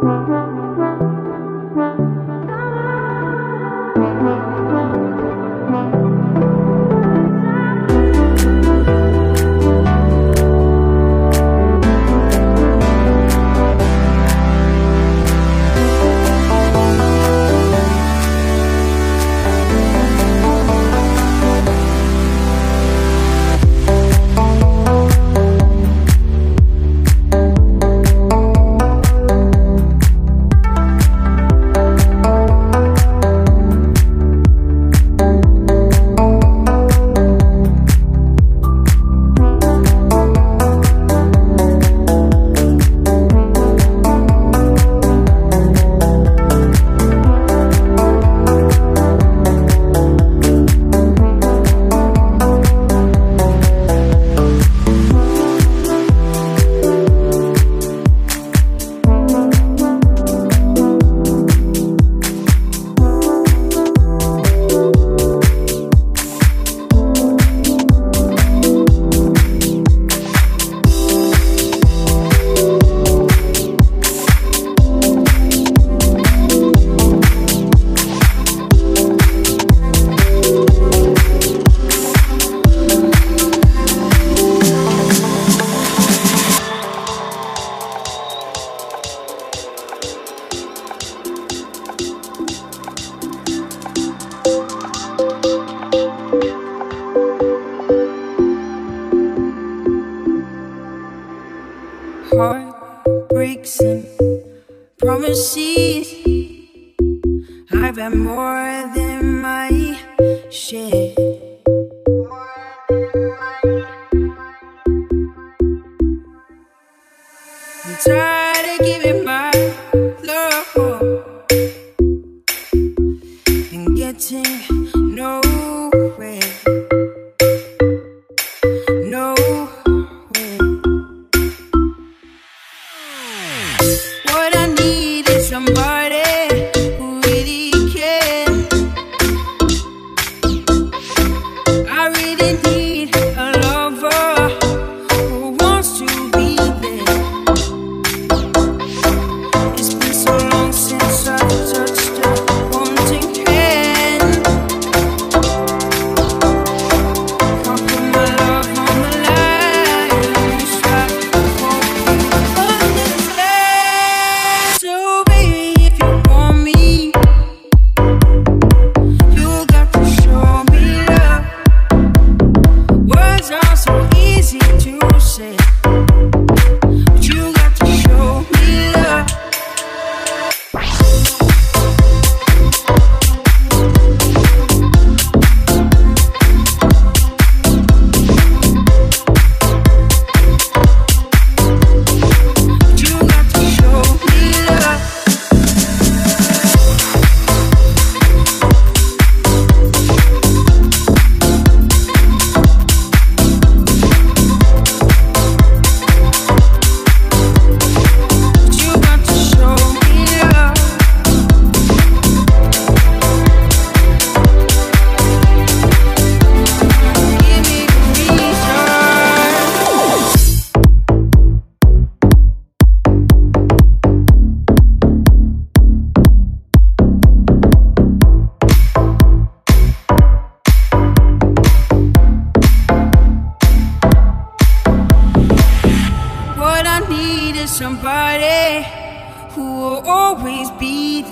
Thank you.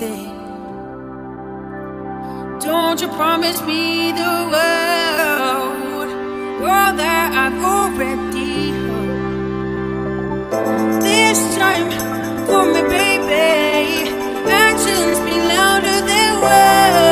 everything. Don't you promise me the world, world that I've already heard. This time, for me, baby, actions be louder than words.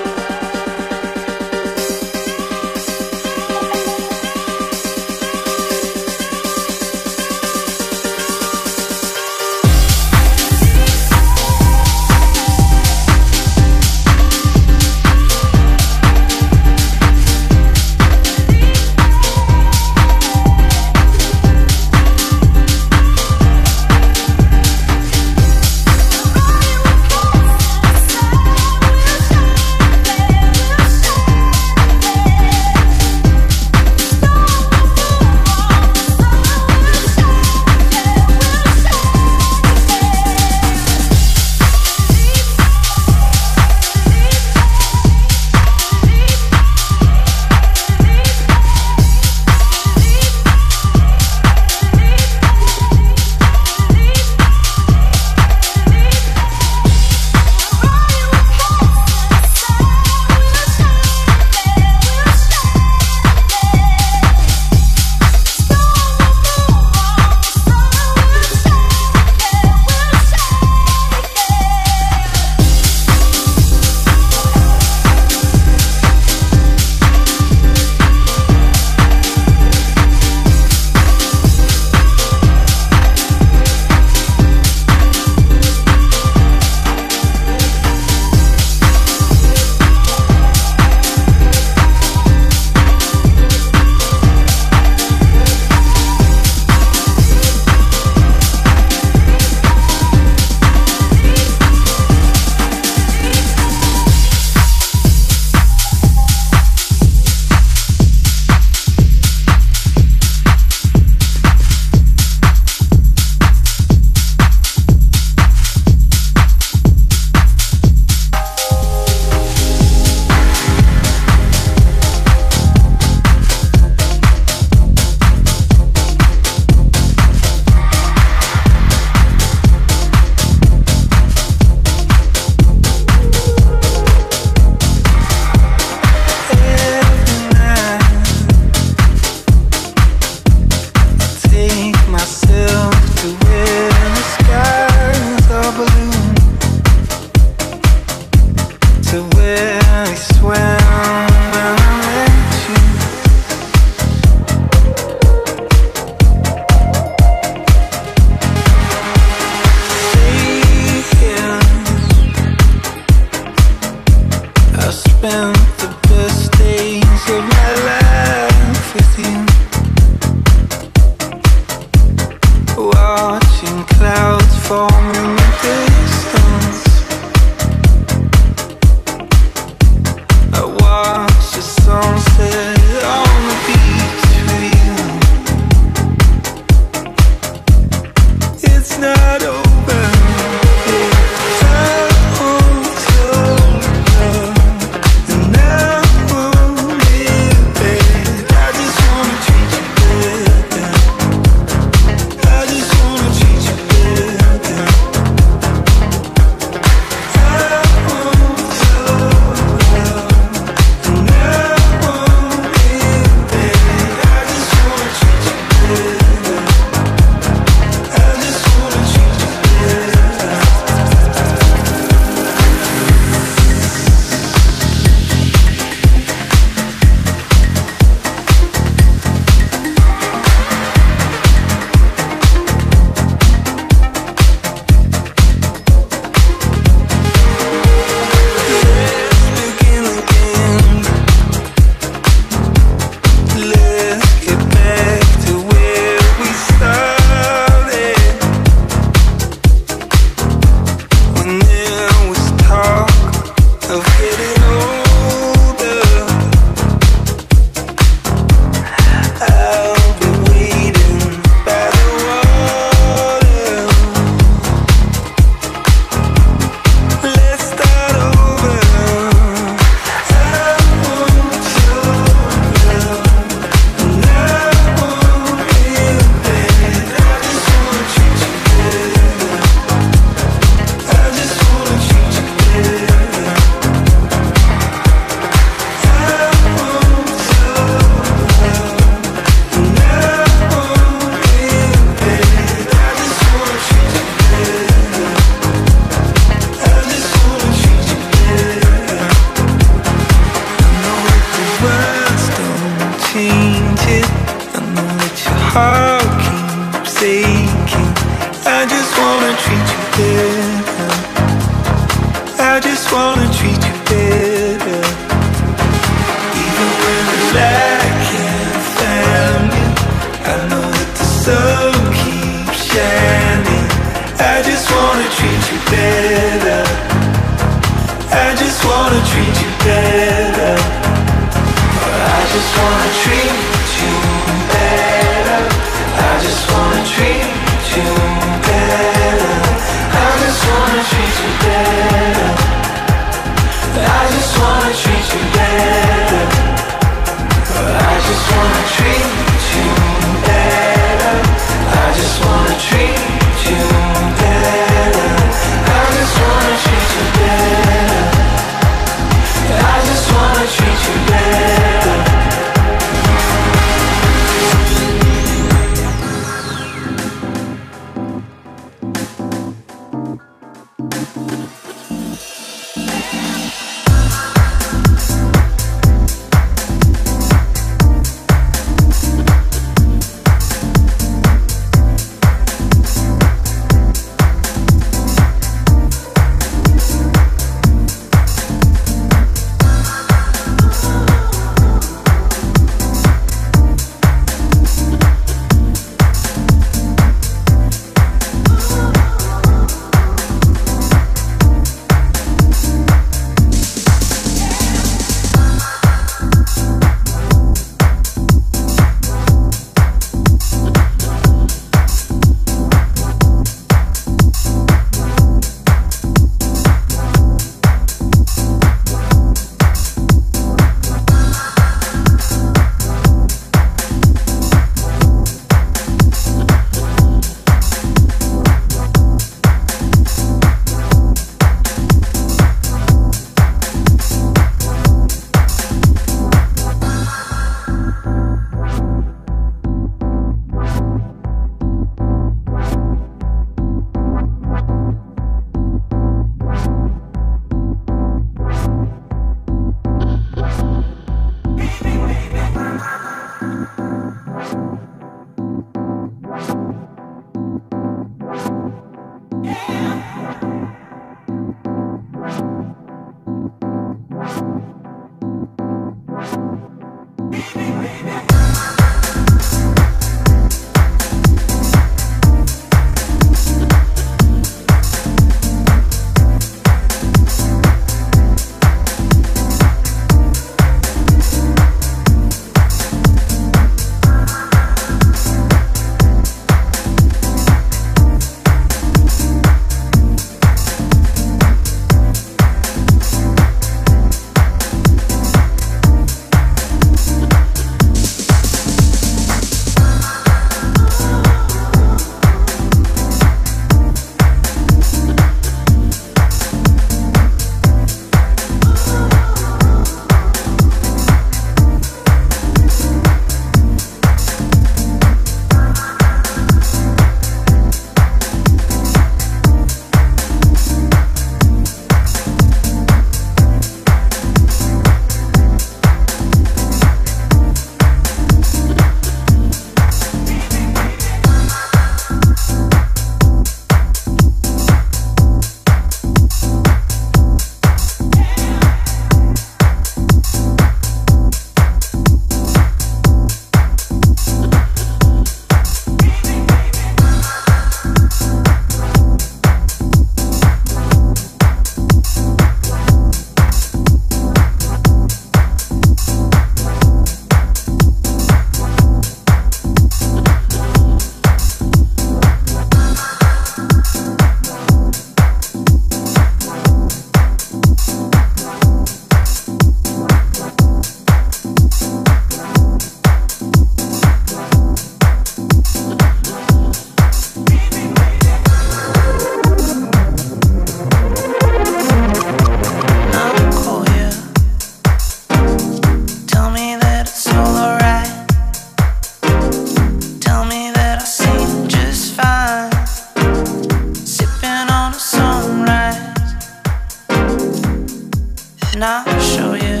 and I'll show you.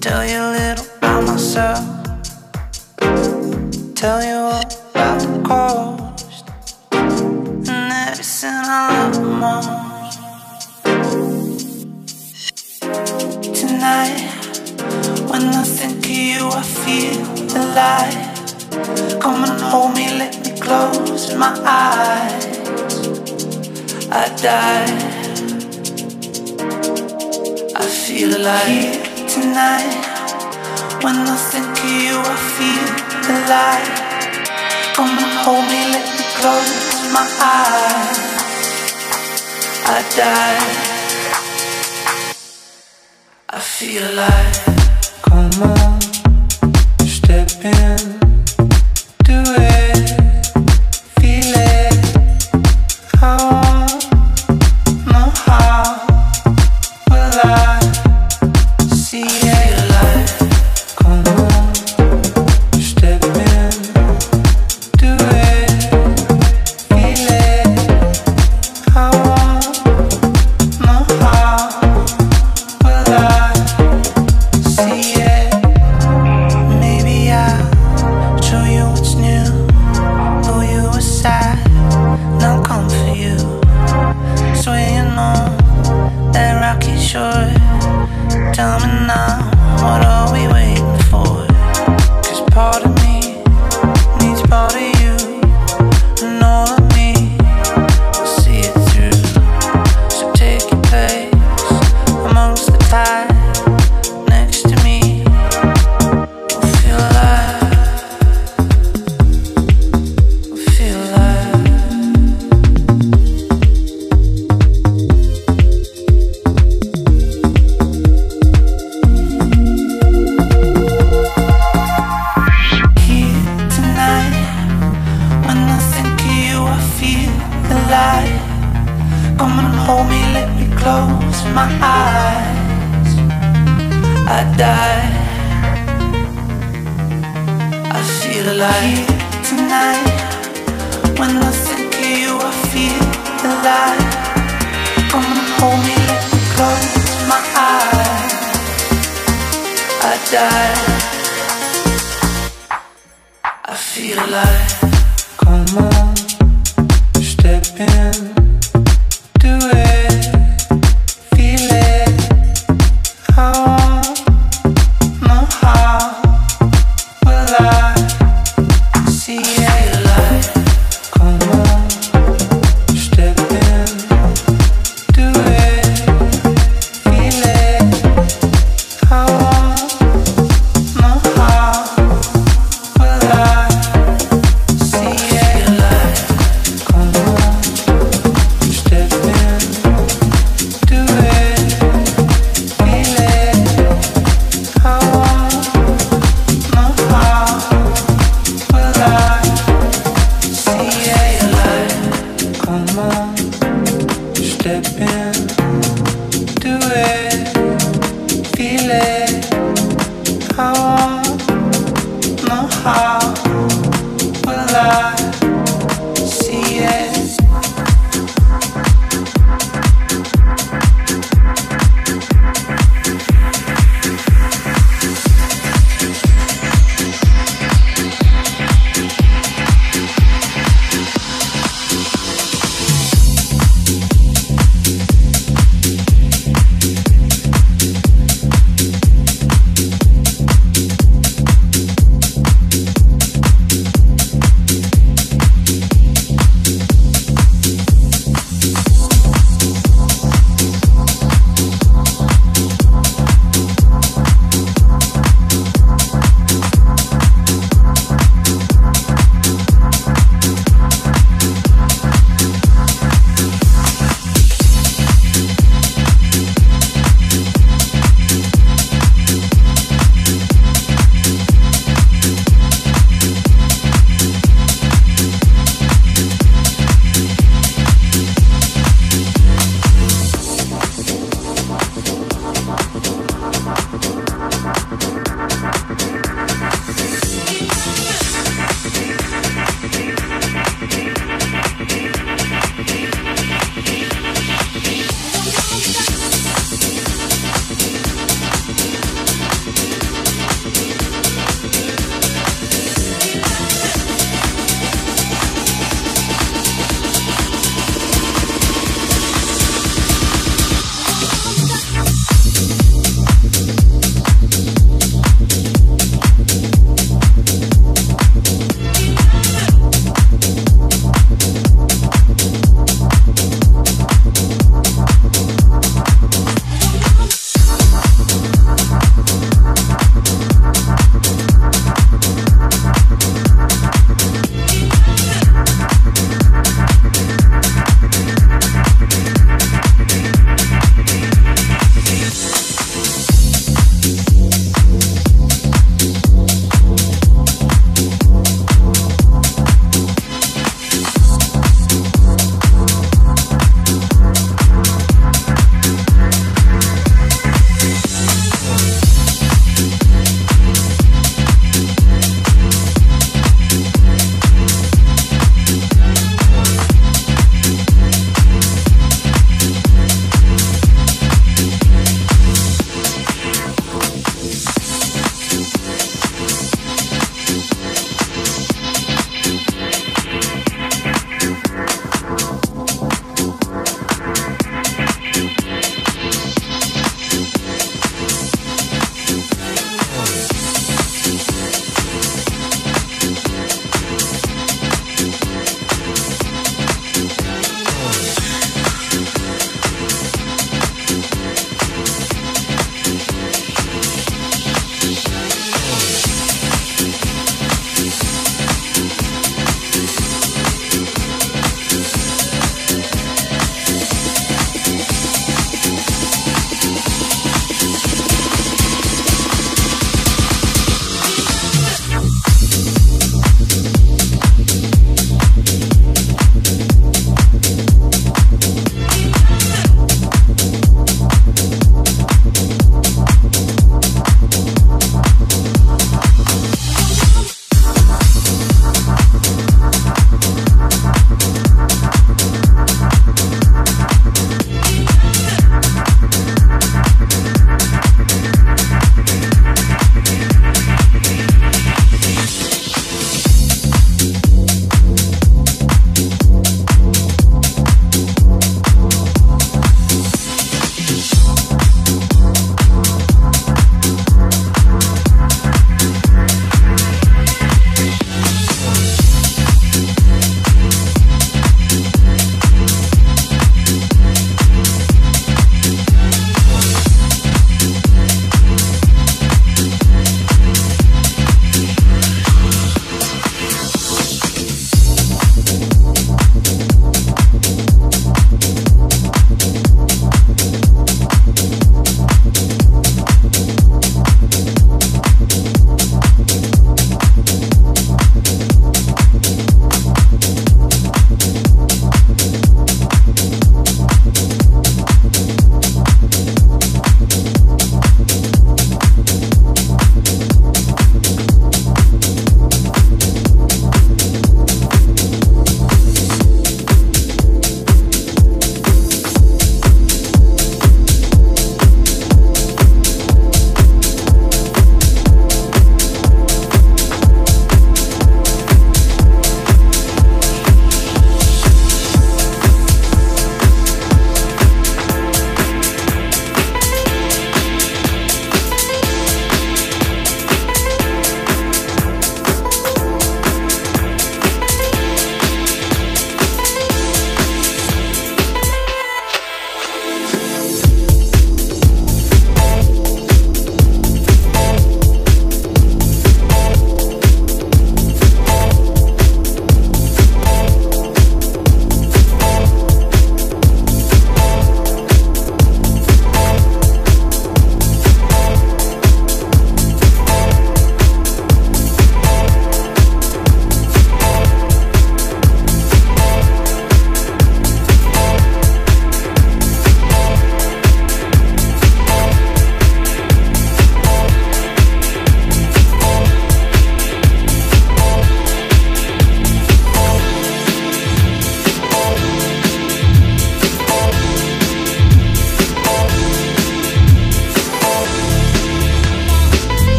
Tell you a little about myself. Tell you all about the coast and everything I love most. Tonight, when I think of you, I feel alive. Come and hold me, let me close my eyes. I die feel alive tonight. When I think of you, I feel alive. Come and hold me, let me close my eyes. I die. I feel alive. Come on.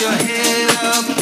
your head up.